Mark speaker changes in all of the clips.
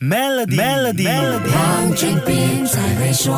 Speaker 1: Melody，Melody，
Speaker 2: 黄俊斌才会说。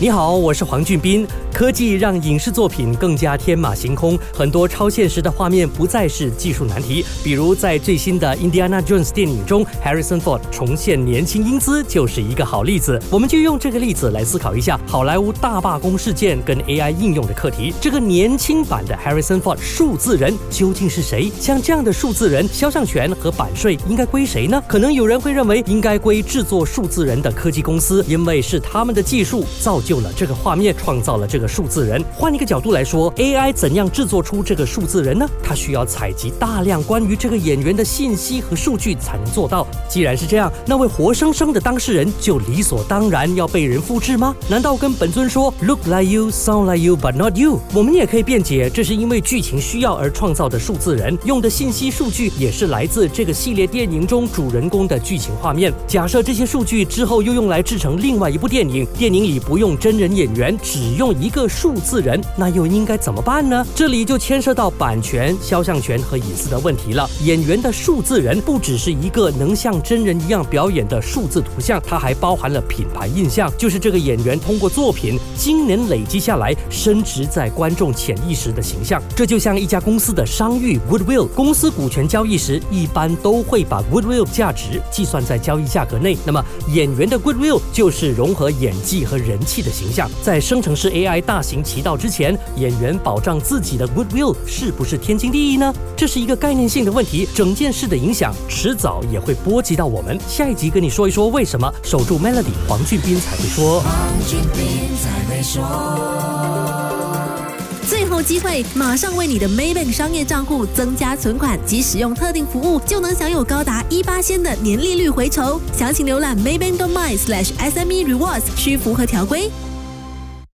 Speaker 3: 你好，我是黄俊斌。科技让影视作品更加天马行空，很多超现实的画面不再是技术难题。比如在最新的《Indiana Jones》电影中，Harrison Ford 重现年轻英姿就是一个好例子。我们就用这个例子来思考一下好莱坞大罢工事件跟 AI 应用的课题。这个年轻版的 Harrison Ford 数字人究竟是谁？像这样的数字人，肖像权和版税应该归谁呢？可能有人会认为应该归制作数字人的科技公司，因为是他们的技术造就了这个画面，创造了这个。数字人，换一个角度来说，AI 怎样制作出这个数字人呢？它需要采集大量关于这个演员的信息和数据才能做到。既然是这样，那位活生生的当事人就理所当然要被人复制吗？难道跟本尊说 “Look like you, sound like you, but not you”？我们也可以辩解，这是因为剧情需要而创造的数字人，用的信息数据也是来自这个系列电影中主人公的剧情画面。假设这些数据之后又用来制成另外一部电影，电影里不用真人演员，只用一。个数字人，那又应该怎么办呢？这里就牵涉到版权、肖像权和隐私的问题了。演员的数字人不只是一个能像真人一样表演的数字图像，它还包含了品牌印象，就是这个演员通过作品经年累积下来，升值在观众潜意识的形象。这就像一家公司的商誉 （goodwill），公司股权交易时一般都会把 goodwill 价值计算在交易价格内。那么演员的 goodwill 就是融合演技和人气的形象，在生成式 AI。大行其道之前，演员保障自己的 goodwill 是不是天经地义呢？这是一个概念性的问题，整件事的影响迟早也会波及到我们。下一集跟你说一说为什么守住 melody，黄俊斌才会说。
Speaker 4: 黄俊斌才会说最后机会，马上为你的 Maybank 商业账户增加存款及使用特定服务，就能享有高达一八仙的年利率回酬。详情浏览 Maybank.my/SME Rewards，需符合条规。